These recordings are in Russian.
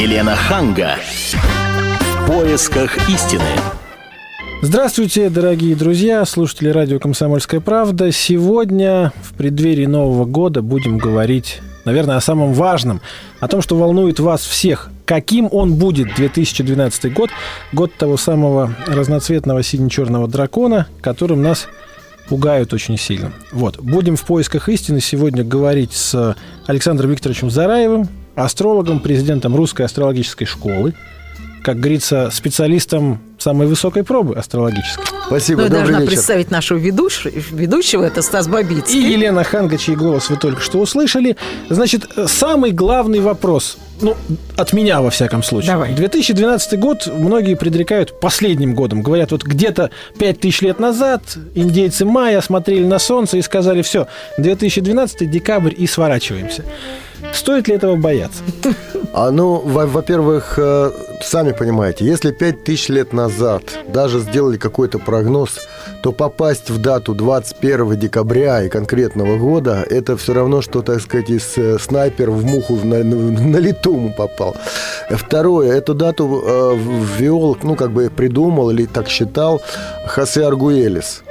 Елена Ханга. В поисках истины. Здравствуйте, дорогие друзья, слушатели радио «Комсомольская правда». Сегодня, в преддверии Нового года, будем говорить, наверное, о самом важном, о том, что волнует вас всех. Каким он будет 2012 год, год того самого разноцветного сине-черного дракона, которым нас пугают очень сильно. Вот. Будем в поисках истины сегодня говорить с Александром Викторовичем Зараевым, астрологом, президентом Русской астрологической школы, как говорится, специалистом самой высокой пробы астрологической. Спасибо, Ну, я добрый должна вечер. представить нашего ведущего, ведущего, это Стас И Бабицкий. Елена Ханга, чей голос вы только что услышали. Значит, самый главный вопрос, ну, от меня, во всяком случае. Давай. 2012 год многие предрекают последним годом. Говорят, вот где-то 5000 лет назад индейцы майя смотрели на солнце и сказали, все, 2012 декабрь и сворачиваемся. Стоит ли этого бояться? А, ну, во- во-первых, э, сами понимаете, если 5000 лет назад даже сделали какой-то прогноз, то попасть в дату 21 декабря и конкретного года, это все равно, что, так сказать, из э, снайпер в муху на, на, на лету попал. Второе, эту дату э, ввел, ну, как бы придумал или так считал Хосе Аргуэлис.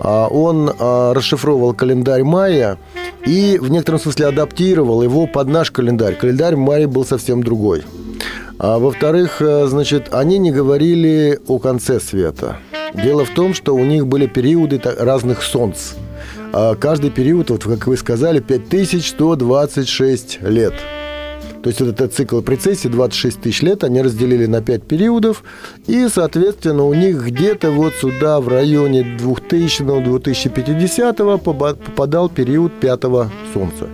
А, Он а, расшифровывал календарь майя и в некотором смысле адаптировал его под наш календарь. Календарь майя был совсем другой. А во-вторых, э, значит, они не говорили о конце света. Дело в том, что у них были периоды разных солнц. А Каждый период, вот как вы сказали, 5126 лет. То есть вот этот цикл прецессии 26 тысяч лет они разделили на 5 периодов. И, соответственно, у них где-то вот сюда в районе 2000-2050 попадал период пятого солнца.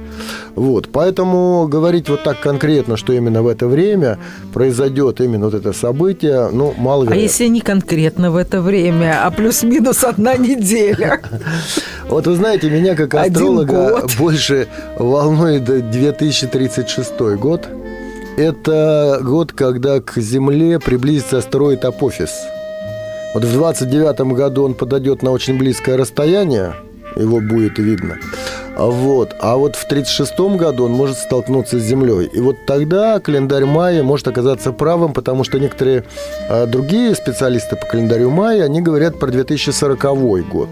Вот, поэтому говорить вот так конкретно, что именно в это время произойдет именно вот это событие, ну, мало А если не конкретно в это время, а плюс-минус одна неделя? Вот вы знаете, меня как астролога больше волнует 2036 год. Это год, когда к Земле приблизится астероид Апофис. Вот в 29 году он подойдет на очень близкое расстояние, его будет видно. А Вот. А вот в 36 году он может столкнуться с Землей. И вот тогда календарь Майя может оказаться правым, потому что некоторые а, другие специалисты по календарю Майя, они говорят про 2040 год.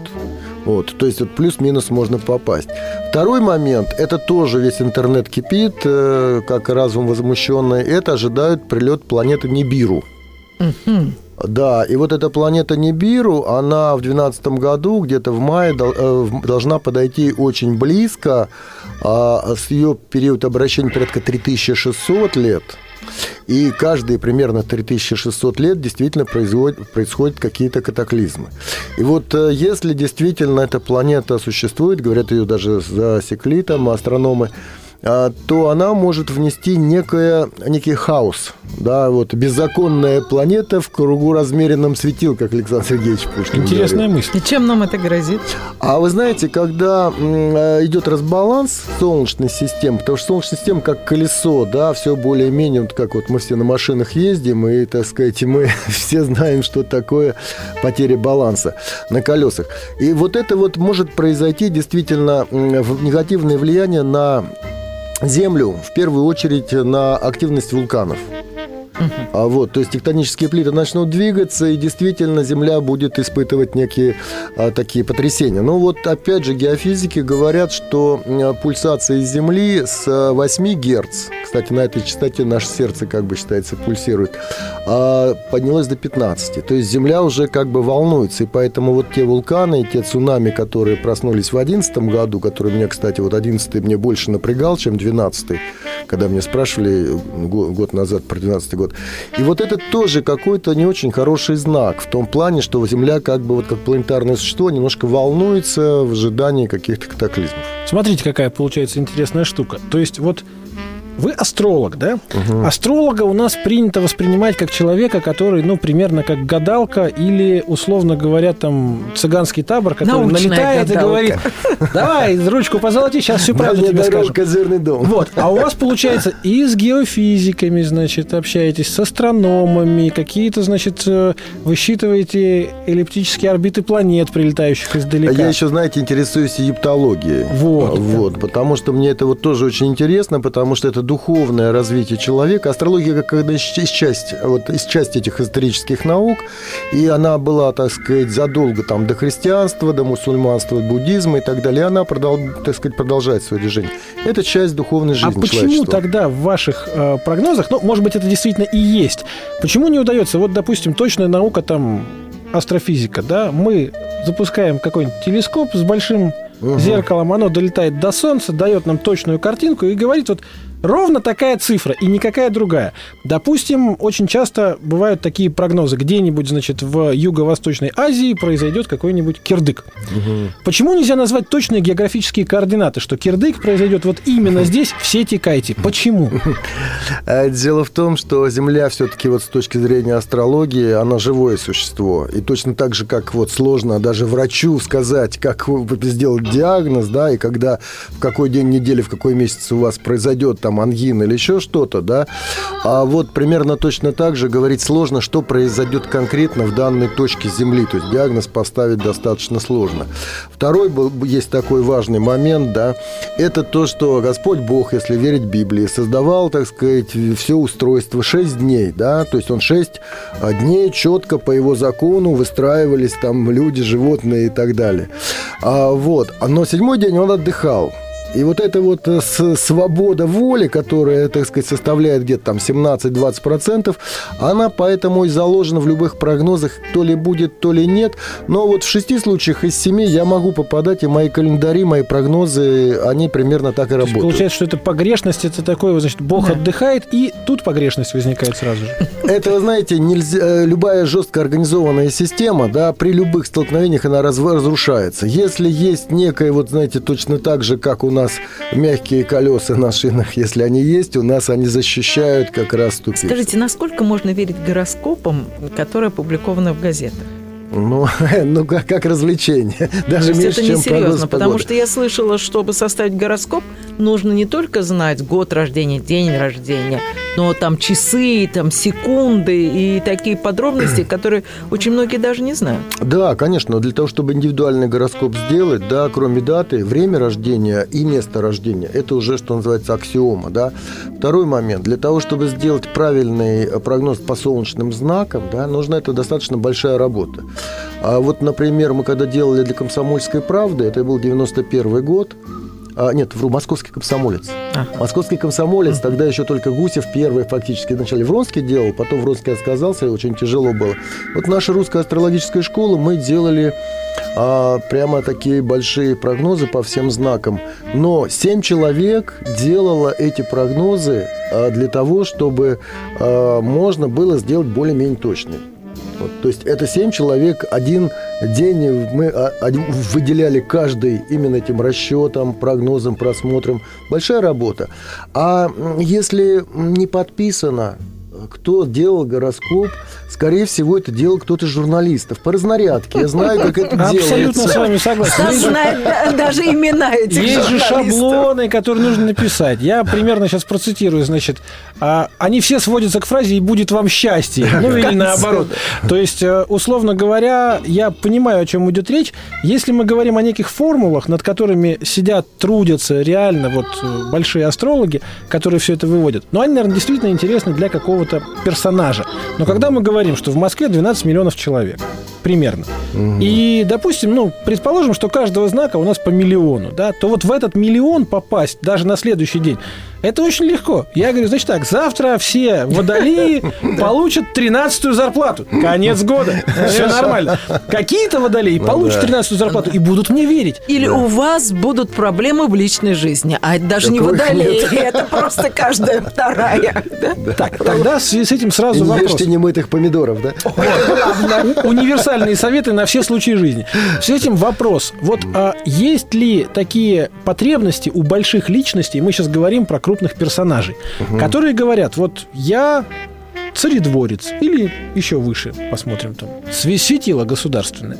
Вот, то есть вот плюс-минус можно попасть. Второй момент, это тоже весь интернет кипит, э, как разум возмущенный, это ожидают прилет планеты Нибиру. Да, и вот эта планета Нибиру, она в 2012 году, где-то в мае, э, должна подойти очень близко. а С ее период обращения порядка 3600 лет. И каждые примерно 3600 лет действительно производят, происходят какие-то катаклизмы. И вот э, если действительно эта планета существует, говорят, ее даже засекли там астрономы, то она может внести некое, некий хаос. Да, вот беззаконная планета в кругу размеренном светил, как Александр Сергеевич Пушкин Интересная говорил. мысль. И чем нам это грозит? А вы знаете, когда э, идет разбаланс Солнечной системы, потому что Солнечная система как колесо, да, все более-менее, вот как вот мы все на машинах ездим, и, так сказать, мы все знаем, что такое потеря баланса на колесах. И вот это вот может произойти действительно негативное влияние на Землю, в первую очередь на активность вулканов. А вот, то есть тектонические плиты начнут двигаться, и действительно Земля будет испытывать некие а, такие потрясения. Ну вот, опять же, геофизики говорят, что м, пульсация Земли с а, 8 Герц, кстати, на этой частоте наше сердце, как бы считается, пульсирует, а, поднялось до 15. То есть Земля уже как бы волнуется, и поэтому вот те вулканы, и те цунами, которые проснулись в 2011 году, которые меня, кстати, вот 11 мне больше напрягал, чем 12 когда меня спрашивали го- год назад про 12 год. И вот это тоже какой-то не очень хороший знак в том плане, что Земля как бы вот как планетарное существо немножко волнуется в ожидании каких-то катаклизмов. Смотрите, какая получается интересная штука. То есть вот Вы астролог, да? Астролога у нас принято воспринимать как человека, который, ну, примерно как гадалка или, условно говоря, там, цыганский табор, который Научная налетает и гадалка. говорит, давай, ручку позолоти, сейчас всю правду тебе скажем. козырный дом. Вот, а у вас, получается, и с геофизиками, значит, общаетесь, с астрономами, какие-то, значит, э, высчитываете эллиптические орбиты планет, прилетающих издалека. Я еще, знаете, интересуюсь египтологией. Вот. Вот, потому что мне это вот тоже очень интересно, потому что это духовное развитие человека. Астрология как когда из часть, вот, из части этих исторических наук, и она была, так сказать, задолго там, до христианства, до мусульманства, буддизма и так далее. И она, продол, так сказать, продолжает свое движение. Это часть духовной жизни А почему тогда в ваших э, прогнозах, ну, может быть, это действительно и есть, почему не удается, вот, допустим, точная наука там астрофизика, да, мы запускаем какой-нибудь телескоп с большим угу. зеркалом, оно долетает до Солнца, дает нам точную картинку и говорит, вот Ровно такая цифра и никакая другая. Допустим, очень часто бывают такие прогнозы. Где-нибудь, значит, в Юго-Восточной Азии произойдет какой-нибудь кирдык. Угу. Почему нельзя назвать точные географические координаты, что кирдык произойдет вот именно здесь, в сети Кайти? Почему? А, дело в том, что Земля все-таки вот с точки зрения астрологии, она живое существо. И точно так же, как вот сложно даже врачу сказать, как сделать диагноз, да, и когда, в какой день недели, в какой месяц у вас произойдет там ангина или еще что-то, да. А вот примерно точно так же говорить сложно, что произойдет конкретно в данной точке Земли. То есть диагноз поставить достаточно сложно. Второй был, есть такой важный момент, да, это то, что Господь Бог, если верить Библии, создавал, так сказать, все устройство 6 дней, да, то есть он 6 а, дней четко по его закону выстраивались там люди, животные и так далее. А, вот. Но седьмой день он отдыхал. И вот эта вот э, свобода воли, которая, так сказать, составляет где-то там 17-20%, она поэтому и заложена в любых прогнозах, то ли будет, то ли нет. Но вот в шести случаях из семи я могу попадать, и мои календари, мои прогнозы, они примерно так и работают. Есть, получается, что это погрешность, это такое, значит, Бог да. отдыхает, и тут погрешность возникает сразу же. Это, вы знаете, нельзя, э, любая жестко организованная система, да, при любых столкновениях она разрушается. Если есть некое, вот, знаете, точно так же, как у нас нас мягкие колеса на шинах, если они есть, у нас они защищают как раз тупик. Скажите, насколько можно верить гороскопам, которые опубликованы в газетах? Ну, ну как, как развлечение. Даже То меньше, это не серьезно, потому что я слышала, чтобы составить гороскоп, нужно не только знать год рождения, день рождения, но там часы, там секунды и такие подробности, которые очень многие даже не знают. Да, конечно, для того, чтобы индивидуальный гороскоп сделать, да, кроме даты, время рождения и место рождения, это уже, что называется, аксиома, да. Второй момент, для того, чтобы сделать правильный прогноз по солнечным знакам, да, нужна это достаточно большая работа. А вот, например, мы когда делали для «Комсомольской правды», это был 91 год, а, нет, вру, московский комсомолец. Ага. Московский комсомолец, тогда еще только Гусев первый фактически вначале Вронский делал, потом Вронский отказался, и очень тяжело было. Вот наша русская астрологическая школа, мы делали а, прямо такие большие прогнозы по всем знакам. Но семь человек делало эти прогнозы а, для того, чтобы а, можно было сделать более-менее точные. Вот, то есть это семь человек, один день мы а, выделяли каждый именно этим расчетом, прогнозом, просмотром. Большая работа. А если не подписано, кто делал гороскоп, скорее всего, это делал кто-то из журналистов. По разнарядке. Я знаю, как это делается. Абсолютно с вами согласен. Знает даже имена этих Есть же шаблоны, которые нужно написать. Я примерно сейчас процитирую, значит, а, они все сводятся к фразе «и будет вам счастье». Ну, или наоборот. То есть, э, условно говоря, я понимаю, о чем идет речь. Если мы говорим о неких формулах, над которыми сидят, трудятся реально вот э, большие астрологи, которые все это выводят, но они, наверное, действительно интересны для какого-то персонажа. Но когда мы говорим, что в Москве 12 миллионов человек, примерно. Угу. И, допустим, ну, предположим, что каждого знака у нас по миллиону, да, то вот в этот миллион попасть даже на следующий день, это очень легко. Я говорю, значит так, завтра все водолеи получат 13-ю зарплату. Конец года. Все нормально. Какие-то водолеи ну получат 13-ю зарплату и будут мне верить. Или у вас будут проблемы в личной жизни. А это даже не водолеи, это просто каждая вторая. Так, тогда с этим сразу вопрос. Ешьте немытых помидоров, да? Универсальные советы на все случаи жизни. В связи с этим вопрос. Вот а есть ли такие потребности у больших личностей, мы сейчас говорим про крупных персонажей, угу. которые говорят, вот я царедворец или еще выше, посмотрим там, светило государственное.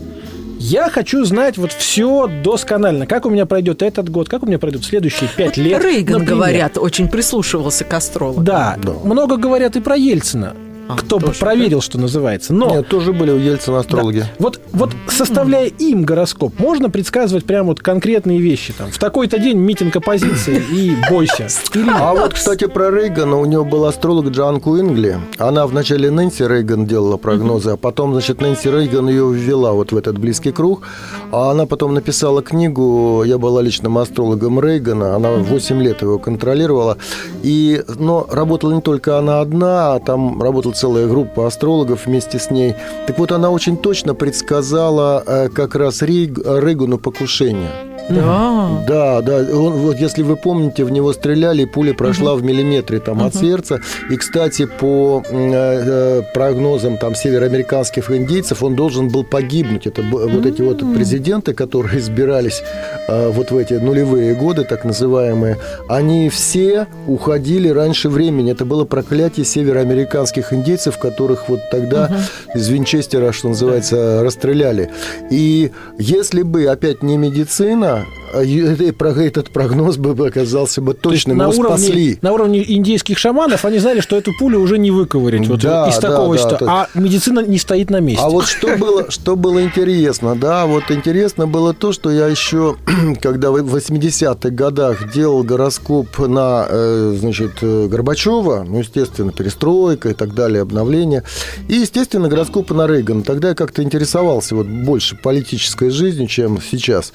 Я хочу знать вот все досконально. Как у меня пройдет этот год, как у меня пройдут следующие пять лет. Рейган, например. говорят, очень прислушивался к астрологам. Да, да, много говорят и про Ельцина. Кто бы проверил, что называется. Но Нет, тоже были у Ельцина астрологи. Да. Вот, вот составляя им гороскоп, можно предсказывать прям вот конкретные вещи. Там, в такой-то день митинг оппозиции и бойся. А вот, кстати, про Рейгана. У него был астролог Джоан Куингли. Она вначале Нэнси Рейган делала прогнозы, а потом, значит, Нэнси Рейган ее ввела вот в этот близкий круг. А она потом написала книгу, я была личным астрологом Рейгана, она 8 лет его контролировала. И, но работала не только она одна, а там работала целая группа астрологов вместе с ней. Так вот, она очень точно предсказала э, как раз Рейг- Рейгану покушение. Да. Да, да. Он, вот если вы помните, в него стреляли, и пуля прошла в миллиметре там, от сердца. И, кстати, по э, э, прогнозам там, североамериканских индейцев, он должен был погибнуть. Это б- вот эти вот президенты, которые избирались э, вот в эти нулевые годы, так называемые, они все уходили раньше времени. Это было проклятие североамериканских индейцев, которых вот тогда из Винчестера, что называется, расстреляли. И если бы опять не медицина, а е- э, про- этот прогноз бы оказался бы То есть точным. на уровне, спасли. на уровне индейских шаманов они знали, что эту пулю уже не выковырять вот Да, из да, такого да, что- то- А медицина не стоит на месте. А вот что было, что было интересно, да, вот интересно было то, что я еще, когда в 80-х годах делал гороскоп на, э, значит, э, Горбачева, ну, естественно, перестройка и так далее, обновление, и, естественно, гороскопы на Рейгана. Тогда я как-то интересовался вот больше политической жизнью, чем сейчас.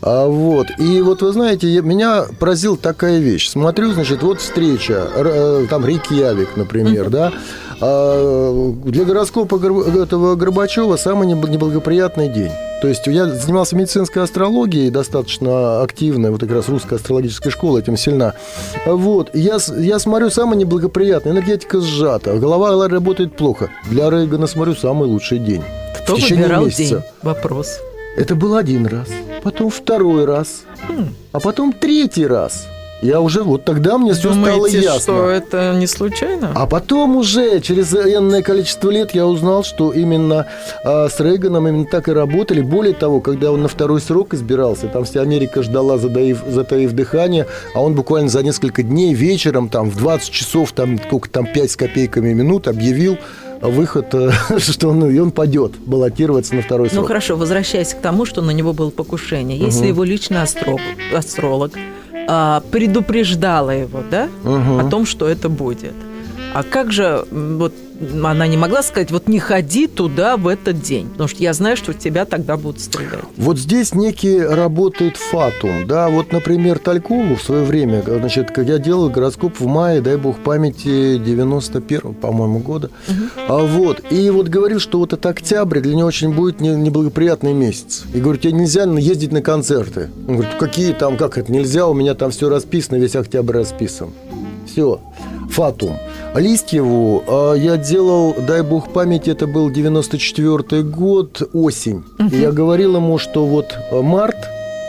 А, вот. И вот, вы знаете, меня поразила такая вещь. Смотрю, значит, вот встреча, э, там Рейкьявик, например, да, а, для гороскопа Гор- этого Горбачева самый неб- неблагоприятный день. То есть я занимался медицинской астрологией достаточно активно, вот как раз русская астрологическая школа этим сильна. Вот, я, я смотрю, самый неблагоприятный, энергетика сжата, голова работает плохо. Для Рейгана смотрю, самый лучший день. Кто в течение выбирал месяца. день? Вопрос. Это был один раз, потом второй раз, а потом третий раз. Я уже, вот тогда мне все стало Думаете, ясно. что это не случайно? А потом уже через энное количество лет я узнал, что именно а, с Рейганом именно так и работали. Более того, когда он на второй срок избирался, там вся Америка ждала, затаив, затаив дыхание, а он буквально за несколько дней вечером, там в 20 часов, там сколько там 5 с копейками минут объявил выход, э, что он, и он падет баллотироваться на второй Ну срок. хорошо, возвращаясь к тому, что на него было покушение. Если его личный астролог, астролог а, предупреждала его, да, Мгм. о том, что это будет. А как же вот она не могла сказать, вот не ходи туда в этот день, потому что я знаю, что тебя тогда будут стрелять. Вот здесь некий работает фатум, да, вот, например, Талькову в свое время, значит, как я делал гороскоп в мае, дай бог памяти, 91 по-моему, года, а вот, и вот говорил, что вот этот октябрь для него очень будет не- неблагоприятный месяц, и говорю, тебе нельзя ездить на концерты, он говорит, какие там, как это нельзя, у меня там все расписано, весь октябрь расписан, все, фатум. Листьеву э, я делал, дай бог памяти, это был 94 год, осень. И я говорил ему, что вот э, март,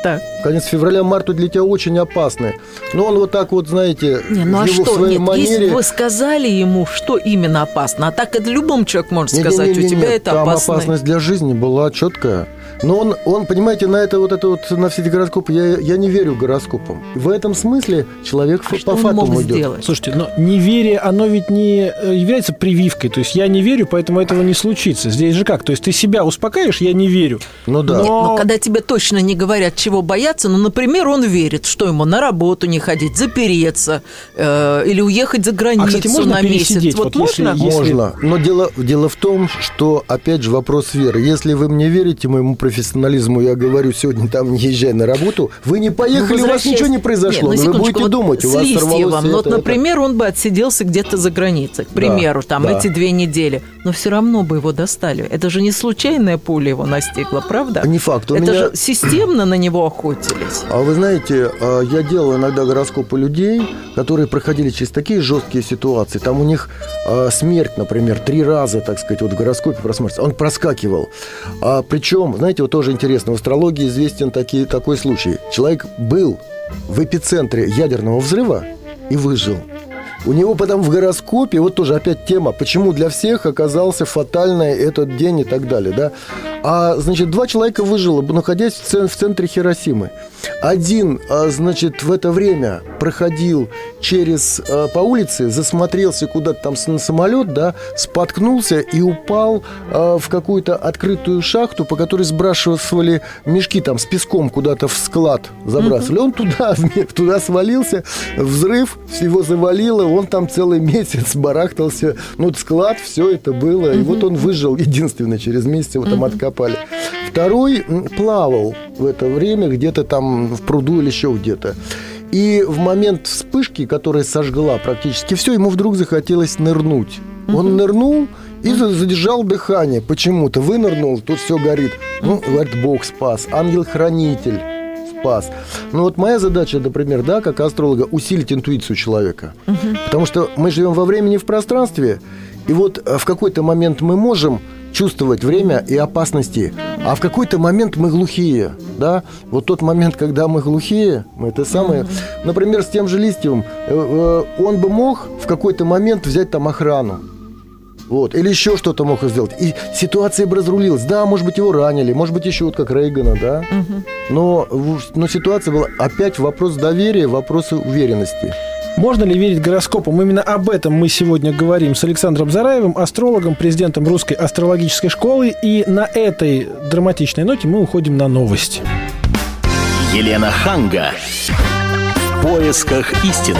Так. Конец февраля, март для тебя очень опасный. Но он вот так вот, знаете, Не, ну а его в что? своей Нет, манере... если бы вы сказали ему, что именно опасно, а так это любому человеку может Не-не-не-не, сказать, у тебя это там опасно. опасность для жизни была четкая. Но он, он, понимаете, на это вот это вот на все эти гороскопы, я, я не верю гороскопам. В этом смысле человек А что по мог идет. сделать? Слушайте, но неверие, оно ведь не э, является прививкой. То есть я не верю, поэтому этого не случится. Здесь же как? То есть ты себя успокаиваешь, я не верю. Ну да. Но- Но когда тебе точно не говорят, чего бояться, ну, например, он верит, что ему на работу не ходить, запереться э, или уехать за границу А, кстати, можно на месяц. Вот Вот, если можно? есть- Можно. Но дело, дело в том, что, опять же, вопрос веры. Если вы мне верите, моему профессионализму, я говорю, сегодня там не езжай на работу, вы не поехали, Ну, у вас ничего не произошло. Нет, но ну, вы будете вот думать, у вас сорвалось Листьевым, это, вот, это. например, он бы отсиделся где-то за границей, к примеру, там да. эти две недели, но все равно бы его достали. Это же не случайная пуля его настигла, правда? Не факт. У Это меня- же системно на него охотились. А вы знаете, а, я делал иногда гороскопы людей, которые проходили через такие жесткие ситуации. Там у них а, смерть, например, три раза, так сказать, вот в гороскопе просматривается. Он проскакивал. А, причем, знаете, вот тоже интересно, в астрологии известен таки, такой случай. Человек был в эпицентре ядерного взрыва и выжил. У него потом в гороскопе, вот тоже опять тема, почему для всех оказался фатальный этот день и так далее, да. А, значит, два человека выжило, находясь в, цен- в центре Хиросимы. Один, а, значит, в это время проходил через а, по улице, засмотрелся куда-то там на самолет, да, споткнулся и упал а, в какую-то открытую шахту, по которой сбрасывали мешки там с песком куда-то в склад забрасывали. Он туда, туда свалился, взрыв, всего завалило, он там целый месяц барахтался. Ну, склад, все это было. И вот он выжил единственный через месяц, его там откопали. Второй плавал в это время где-то там в пруду или еще где-то. И в момент вспышки, которая сожгла практически все, ему вдруг захотелось нырнуть. Он нырнул и за- задержал дыхание почему-то. Вынырнул, тут все горит. Ну, говорит, Бог спас, ангел-хранитель спас. Ну вот моя задача, например, да, как астролога, усилить интуицию человека. Потому что мы живем во времени в пространстве, и вот э, в какой-то момент мы можем чувствовать время и опасности, а в какой-то момент мы глухие, да? Вот тот момент, когда мы глухие, мы это самое... Например, с тем же Листьевым, э, э, он бы мог в какой-то момент взять там охрану, вот. Или еще что-то мог сделать. И ситуация бы разрулилась. Да, может быть, его ранили, может быть, еще вот как Рейгана, да. Но, в- но ситуация была опять вопрос доверия, вопрос уверенности. Можно ли верить гороскопам? Именно об этом мы сегодня говорим с Александром Зараевым, астрологом, президентом Русской астрологической школы. И на этой драматичной ноте мы уходим на новости. Елена Ханга. В поисках истины.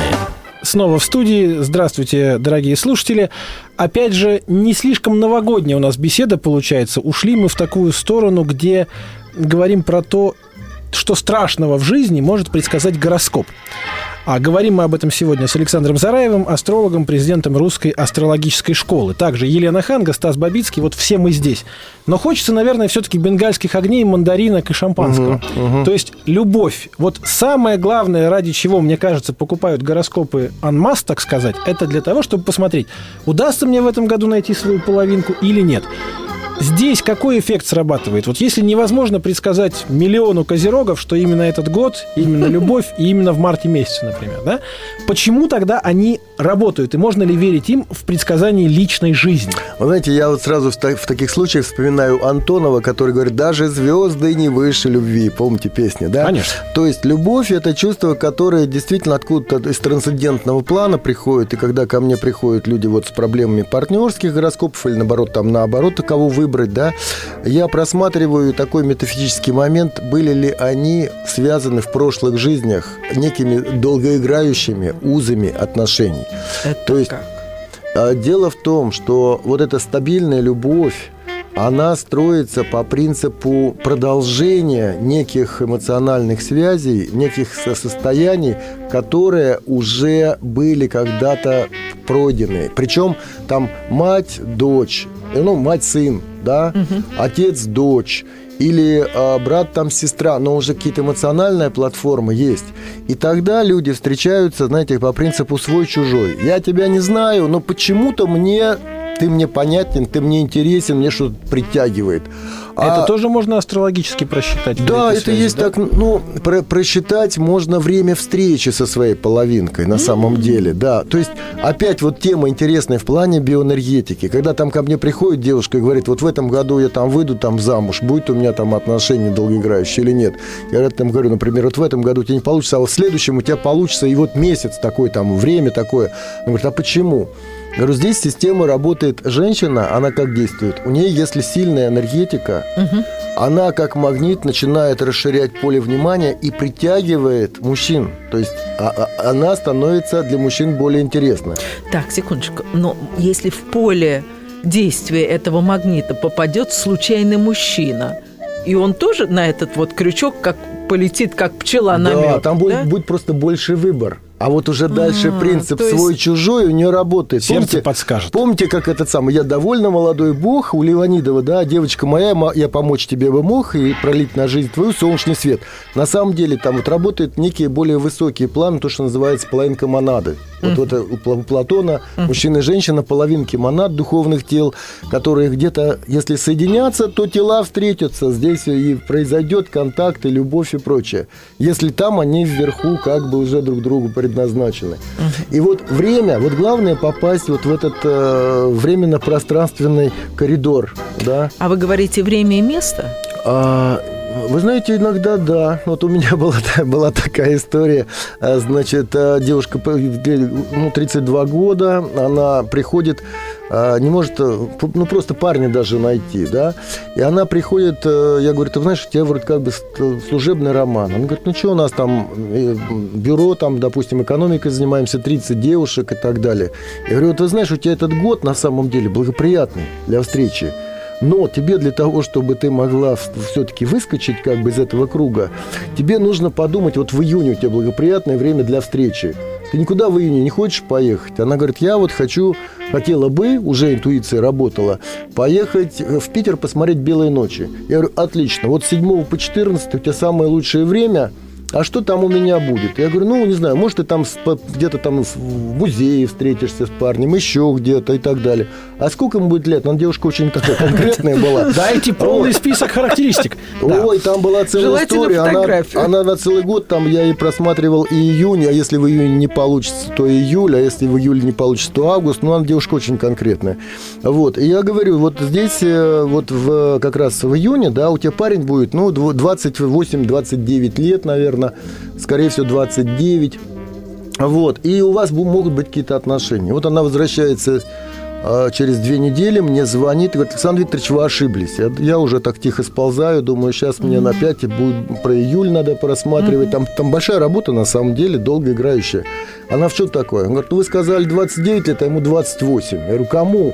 Снова в студии. Здравствуйте, дорогие слушатели. Опять же, не слишком новогодняя у нас беседа получается. Ушли мы в такую сторону, где говорим про то, что страшного в жизни может предсказать гороскоп. А говорим мы об этом сегодня с Александром Зараевым, астрологом, президентом Русской астрологической школы. Также Елена Ханга, Стас Бабицкий, вот все мы здесь. Но хочется, наверное, все-таки бенгальских огней, мандаринок и шампанского. То есть любовь. Вот самое главное, ради чего, мне кажется, покупают гороскопы анмас, так сказать, это для того, чтобы посмотреть, удастся мне в этом году найти свою половинку или нет. Здесь какой эффект срабатывает? Вот если невозможно предсказать миллиону козерогов, что именно этот год, именно любовь, и именно в марте месяце, например, да? Почему тогда они работают? И можно ли верить им в предсказании личной жизни? Вы знаете, я вот сразу в, та- в таких случаях вспоминаю Антонова, который говорит, даже звезды не выше любви. Помните песни, да? Конечно. То есть любовь – это чувство, которое действительно откуда-то из трансцендентного плана приходит. И когда ко мне приходят люди вот с проблемами партнерских гороскопов или наоборот, там наоборот, кого выбрать, да, я просматриваю такой метафизический момент, были ли они связаны в прошлых жизнях некими долгоиграющими узами отношений. Это То есть как? а, Дело в том, что вот эта стабильная любовь, она строится по принципу продолжения неких эмоциональных связей, неких со- состояний, которые уже были когда-то пройдены. Причем там мать, дочь, э, ну, мать-сын, да, отец-дочь, или а, брат там сестра, но уже какие-то эмоциональная платформа есть. И тогда люди встречаются, знаете, по принципу свой-чужой. Я тебя не знаю, но почему-то мне ты мне понятен, ты мне интересен, мне что-то притягивает. это А- тоже можно астрологически просчитать? да, это связи, есть да? так, ну, про- просчитать можно время встречи со своей половинкой на самом деле, да. То есть, опять вот тема интересная в плане биоэнергетики. Когда там ко мне приходит девушка и говорит, вот в этом году я там выйду там замуж, будет у меня там отношения долгоиграющие или нет. Я там говорю, например, вот в этом году у тебя не получится, а вот в следующем у тебя получится, и вот месяц такой, там, время такое. Она говорит, а почему? Говорю, здесь система работает. Женщина, она как действует? У нее, если сильная энергетика, она как магнит начинает расширять поле внимания и притягивает мужчин. То есть а- а- она становится для мужчин более интересной. Так, секундочку. Но если в поле действия этого магнита попадет случайный мужчина, и он тоже на этот вот крючок как полетит, как пчела на да, мед, там будет, да? будет просто больше выбор. А вот уже дальше А, принцип свой-чужой у нее работает. Сердце подскажет. Помните, как этот самый «Я довольно молодой бог» у Леонидова, да, девочка моя, я помочь тебе бы мог и пролить на жизнь твою солнечный свет. На самом деле там вот работают некие более высокие планы, то, что называется половинка монады. Вот, вот у Платона мужчина и женщина половинки монад духовных тел, которые где-то, если соединятся, то тела встретятся. Здесь и произойдет контакт, и любовь, и прочее. Если там они вверху как бы уже друг другу предназначены. И вот время, вот главное попасть вот в этот э, временно-пространственный коридор, да. А вы говорите время и место? А, вы знаете, иногда да. Вот у меня была, была такая история. А, Значит, а, девушка, ну, 32 года, она приходит, не может, э, ну, просто парня даже найти, да. И она приходит, э, я говорю, ты знаешь, у тебя вроде как бы служебный роман. Она говорит, ну, что у нас там, э, бюро, там, допустим, экономикой занимаемся, 30 девушек и так далее. Я говорю, вот ты знаешь, у тебя этот год на самом деле благоприятный для встречи. Но тебе для того, чтобы ты могла все-таки выскочить как бы из этого круга, тебе нужно подумать, вот в июне у тебя благоприятное время для встречи. Ты никуда в июне не хочешь поехать? Она говорит, я вот хочу, хотела бы, уже интуиция работала, поехать в Питер посмотреть «Белые ночи». Я говорю, отлично, вот с 7 по 14 у тебя самое лучшее время – а что там у меня будет? Я говорю, ну, не знаю, может, ты там где-то там в музее встретишься с парнем, еще где-то и так далее. А сколько ему будет лет? Она девушка очень такая конкретная была. Дайте полный список характеристик. Ой, там была целая история. Она на целый год, там я и просматривал и июнь, а если в июне не получится, то июль, а если в июле не получится, то август. Ну, она девушка очень конкретная. Вот. И я говорю, вот здесь, э, вот в, как раз в июне, да, у тебя парень будет, ну, 28-29 лет, наверное, наверное, скорее всего, 29. Вот. И у вас могут быть какие-то отношения. Вот она возвращается а, через две недели, мне звонит и говорит, Александр Викторович, вы ошиблись. Я, я уже так тихо сползаю, думаю, сейчас мне на 5 будет про июль надо просматривать. Там, там большая работа, на самом деле, долгоиграющая. Она в что такое? Она говорит, ну вы сказали 29 лет, а ему 28. Я говорю, кому?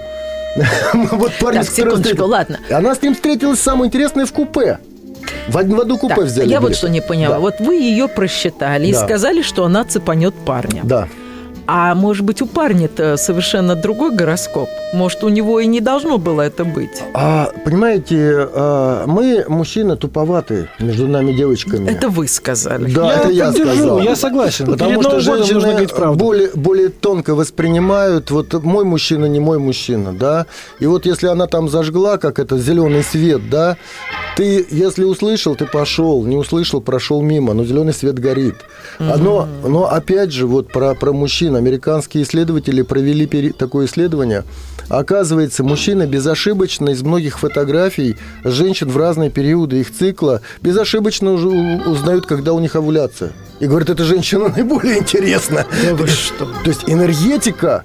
Вот парень, так, секундочку, ладно. Она с ним встретилась, самое интересное, в купе. В, в одну купе так, взяли. Я билет. вот что не поняла. Да. Вот вы ее просчитали да. и сказали, что она цепанет парня. Да. А может быть, у парня-то совершенно другой гороскоп? Может, у него и не должно было это быть? А, понимаете, а, мы, мужчины, туповатые между нами девочками. Это вы сказали. Да, я это я сказал. Я согласен. Потому что женщины более, более тонко воспринимают, вот мой мужчина, не мой мужчина, да. И вот если она там зажгла, как это, зеленый свет, да, ты, если услышал, ты пошел, не услышал, прошел мимо, но зеленый свет горит. Mm-hmm. Но, но опять же, вот про, про мужчин, американские исследователи провели такое исследование. Оказывается, мужчины безошибочно из многих фотографий женщин в разные периоды их цикла безошибочно уже узнают, когда у них овуляция. И говорят, эта женщина наиболее интересна. Да вы что? То есть энергетика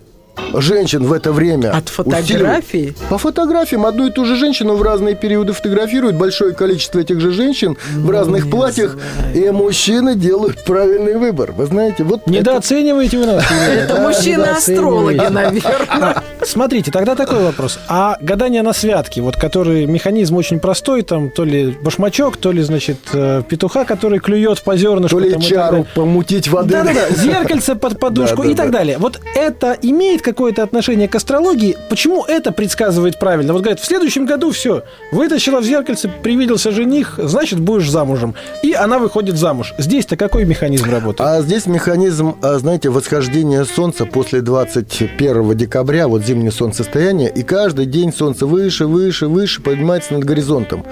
женщин в это время. От фотографий? Усиливает. По фотографиям одну и ту же женщину в разные периоды фотографируют большое количество этих же женщин ну, в разных платьях, знаю. и мужчины делают правильный выбор. Вы знаете, вот недооцениваете вы нас. Это мужчины-астрологи, наверное. Смотрите, тогда такой вопрос. А гадание на святки, вот который механизм очень простой, там то ли башмачок, то ли, значит, э, петуха, который клюет по зернышку. То ли чару помутить воды. Да-да-да, зеркальце под подушку и так далее. Вот это имеет какое-то отношение к астрологии? Почему это предсказывает правильно? Вот говорят, в следующем году все, вытащила в зеркальце, привиделся жених, значит, будешь замужем. И она выходит замуж. Здесь-то какой механизм работает? А здесь механизм, а, знаете, восхождения Солнца после 21 декабря, вот зимнее солнцестояние, и каждый день Солнце выше, выше, выше поднимается над горизонтом.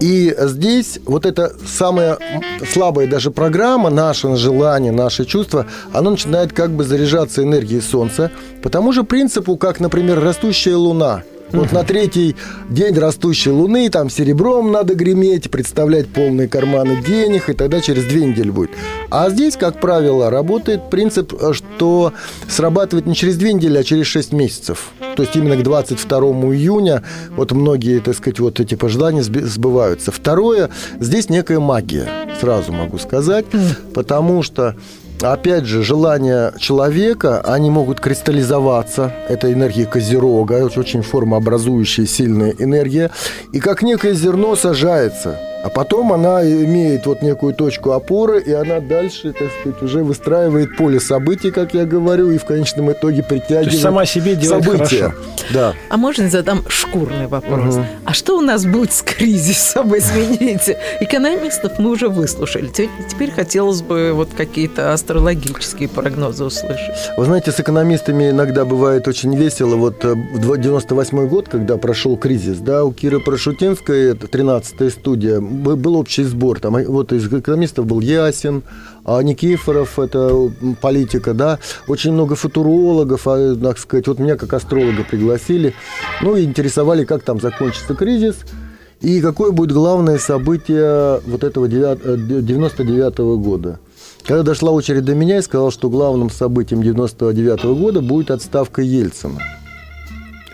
И здесь вот эта самая слабая даже программа, наше желание, наши чувства, оно начинает как бы заряжаться энергией Солнца, по тому же принципу, как, например, растущая Луна – вот на третий день растущей луны там серебром надо греметь, представлять полные карманы денег, и тогда через две недели будет. А здесь, как правило, работает принцип, что срабатывает не через две недели, а через шесть месяцев. То есть именно к 22 июня вот многие, так сказать, вот эти пожелания сбываются. Второе, здесь некая магия, сразу могу сказать, потому что опять же, желания человека, они могут кристаллизоваться. Это энергия Козерога, очень формообразующая сильная энергия. И как некое зерно сажается – а потом она имеет вот некую точку опоры, и она дальше, так сказать, уже выстраивает поле событий, как я говорю, и в конечном итоге притягивает То есть сама себе делает события. хорошо. Да. А можно задам шкурный вопрос? Угу. А что у нас будет с кризисом, извините? Экономистов мы уже выслушали. Теперь хотелось бы вот какие-то астрологические прогнозы услышать. Вы знаете, с экономистами иногда бывает очень весело. Вот 98 э, год, когда прошел кризис, да, у Киры Прошутинской, это 13-я студия, был общий сбор. Там э, вот из экономистов был Ясин, а Никифоров, это политика, да. Очень много футурологов, а, так сказать. Вот меня как астролога пригласили. Ну, и интересовали, как там закончится кризис. И какое будет главное событие вот этого 99 -го года. Когда дошла очередь до меня, я сказал, что главным событием 99 -го года будет отставка Ельцина.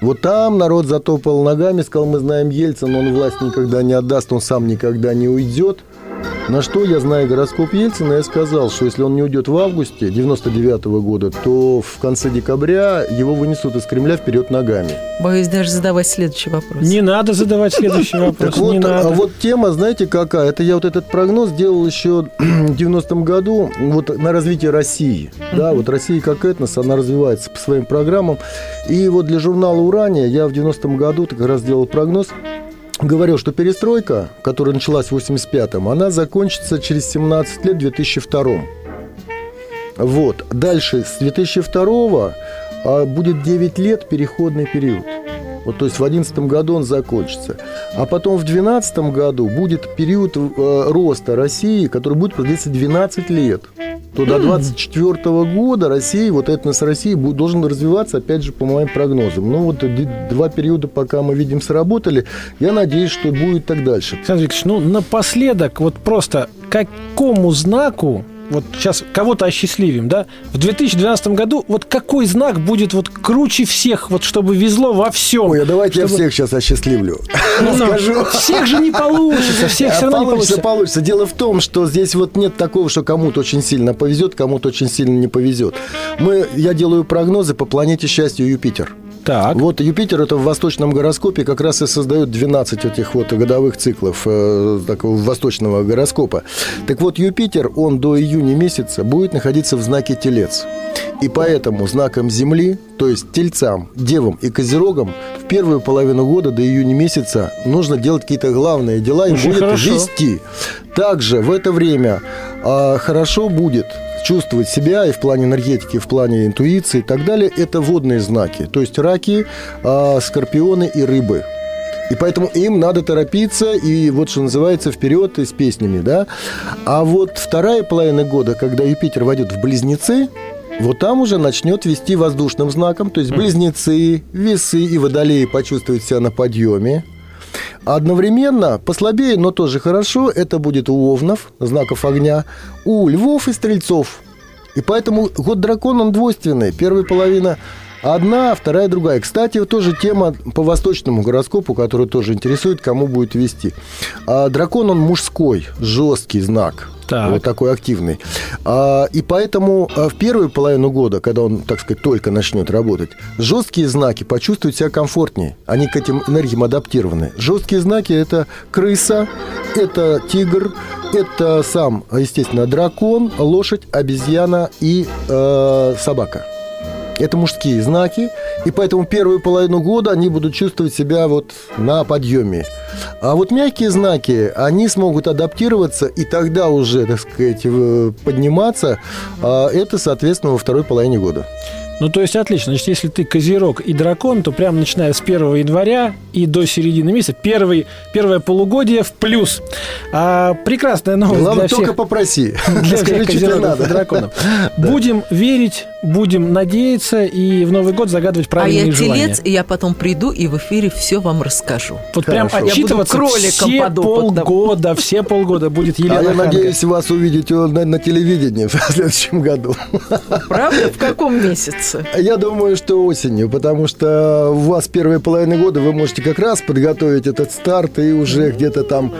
Вот там народ затопал ногами, сказал, мы знаем Ельцина, он власть никогда не отдаст, он сам никогда не уйдет. На что я, зная гороскоп Ельцина, я сказал, что если он не уйдет в августе 99 -го года, то в конце декабря его вынесут из Кремля вперед ногами. Боюсь даже задавать следующий вопрос. Не надо задавать следующий вопрос. Так вот, не надо. а вот тема, знаете, какая? Это я вот этот прогноз делал еще в 90-м году вот на развитие России. Да, вот Россия как этнос, она развивается по своим программам. И вот для журнала «Урания» я в 90-м году как раз делал прогноз говорил, что перестройка, которая началась в 85-м, она закончится через 17 лет в 2002 Вот. Дальше с 2002 а, будет 9 лет переходный период. Вот, то есть в 2011 году он закончится. А потом в 2012 году будет период э, роста России, который будет продлиться 12 лет. То до 24 года Россия, вот этнос России должен развиваться, опять же, по моим прогнозам. Ну, вот два периода, пока мы видим, сработали. Я надеюсь, что будет так дальше. Александр Викторович, ну напоследок, вот просто какому знаку, вот сейчас кого-то осчастливим, да, в 2012 году вот какой знак будет вот круче всех, вот чтобы везло во всем? Ой, а давайте чтобы- я всех сейчас осчастливлю. Ну, Расскажу. Всех же не получится, всех все равно не получится. получится. Дело в том, что здесь вот нет такого, что кому-то очень сильно повезет, кому-то очень сильно не повезет. Мы, я делаю прогнозы по планете счастья Юпитер. Так, Вот Юпитер это в восточном гороскопе как раз и создает 12 этих вот годовых циклов э, такого восточного гороскопа. Так вот, Юпитер, он до июня месяца будет находиться в знаке Телец. И поэтому знаком Земли, то есть Тельцам, Девам и Козерогам в первую половину года до июня месяца нужно делать какие-то главные дела и Очень будет хорошо. вести. Также в это время а, хорошо будет чувствовать себя и в плане энергетики, и в плане интуиции и так далее, это водные знаки. То есть раки, а, скорпионы и рыбы. И поэтому им надо торопиться и вот что называется вперед и с песнями, да. А вот вторая половина года, когда Юпитер войдет в близнецы, вот там уже начнет вести воздушным знаком, то есть близнецы, весы и водолеи почувствуют себя на подъеме. Одновременно, послабее, но тоже хорошо, это будет у овнов, знаков огня, у львов и стрельцов. И поэтому год дракон, он двойственный. Первая половина одна, вторая другая. Кстати, тоже тема по восточному гороскопу, которая тоже интересует, кому будет вести. А дракон, он мужской, жесткий знак. Так. Вот такой активный. А, и поэтому а, в первую половину года, когда он, так сказать, только начнет работать, жесткие знаки почувствуют себя комфортнее. Они к этим энергиям адаптированы. Жесткие знаки – это крыса, это тигр, это сам, естественно, дракон, лошадь, обезьяна и э, собака. Это мужские знаки, и поэтому первую половину года они будут чувствовать себя вот на подъеме. А вот мягкие знаки, они смогут адаптироваться и тогда уже, так сказать, подниматься. А Это, соответственно, во второй половине года. ну то есть отлично. Значит, если ты козерог и дракон, то прямо начиная с 1 января и до середины месяца, первый, первое полугодие в плюс. А, прекрасная новость Главное, для только всех. попроси. Для всех козерогов и драконов. Будем верить, будем надеяться и в Новый год загадывать А правильные я желания. телец, и я потом приду и в эфире все вам расскажу. Вот прям Хорошо. Я буду отчитываться кроликом все подопытным. полгода, все полгода будет Елена А я Ханга. надеюсь вас увидеть на, на телевидении в следующем году. Правда? В каком месяце? Я думаю, что осенью, потому что у вас первая половина года вы можете как раз подготовить этот старт и уже где-то там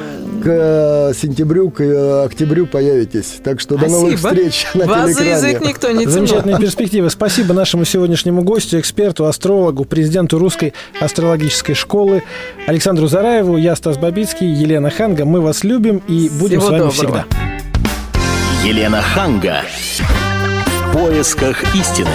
к э, сентябрю, к э, октябрю появитесь. Так что до новых Спасибо. встреч на Вас за телекране. язык никто не тянул. Перспективы. Спасибо нашему сегодняшнему гостю, эксперту, астрологу, президенту Русской астрологической школы Александру Зараеву. Я Стас Бабицкий, Елена Ханга. Мы вас любим и будем Всего с вами доброго. всегда. Елена Ханга. В поисках истины.